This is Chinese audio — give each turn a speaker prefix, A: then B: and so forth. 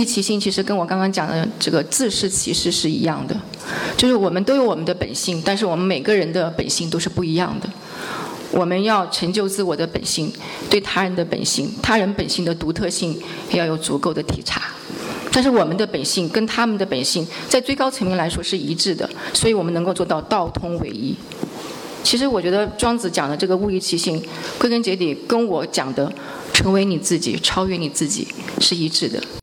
A: 物欲其性其实跟我刚刚讲的这个自是其实是一样的，就是我们都有我们的本性，但是我们每个人的本性都是不一样的。我们要成就自我的本性，对他人的本性，他人本性的独特性要有足够的体察。但是我们的本性跟他们的本性在最高层面来说是一致的，所以我们能够做到道通为一。其实我觉得庄子讲的这个物欲其性，归根结底跟我讲的成为你自己、超越你自己是一致的。